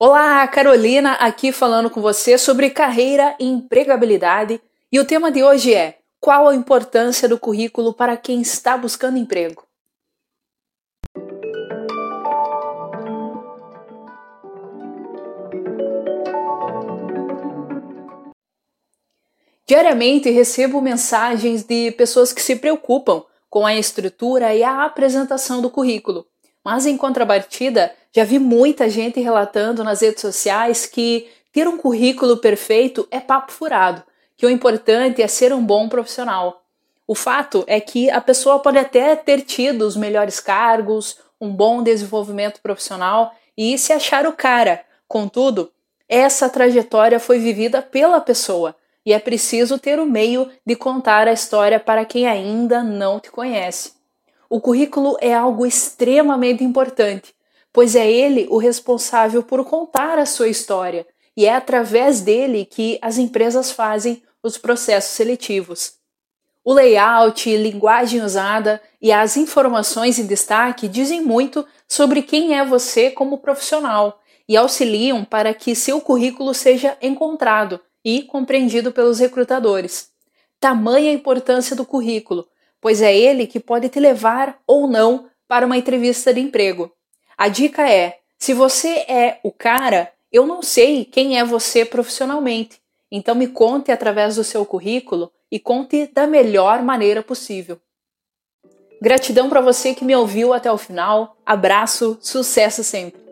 Olá, Carolina aqui falando com você sobre carreira e empregabilidade. E o tema de hoje é: qual a importância do currículo para quem está buscando emprego? Diariamente recebo mensagens de pessoas que se preocupam com a estrutura e a apresentação do currículo. Mas em contrapartida, já vi muita gente relatando nas redes sociais que ter um currículo perfeito é papo furado, que o importante é ser um bom profissional. O fato é que a pessoa pode até ter tido os melhores cargos, um bom desenvolvimento profissional e se achar o cara. Contudo, essa trajetória foi vivida pela pessoa e é preciso ter o meio de contar a história para quem ainda não te conhece. O currículo é algo extremamente importante, pois é ele o responsável por contar a sua história e é através dele que as empresas fazem os processos seletivos. O layout, linguagem usada e as informações em destaque dizem muito sobre quem é você como profissional e auxiliam para que seu currículo seja encontrado e compreendido pelos recrutadores. Tamanha a importância do currículo, pois é ele que pode te levar ou não para uma entrevista de emprego. A dica é: se você é o cara, eu não sei quem é você profissionalmente. Então me conte através do seu currículo e conte da melhor maneira possível. Gratidão para você que me ouviu até o final. Abraço, sucesso sempre.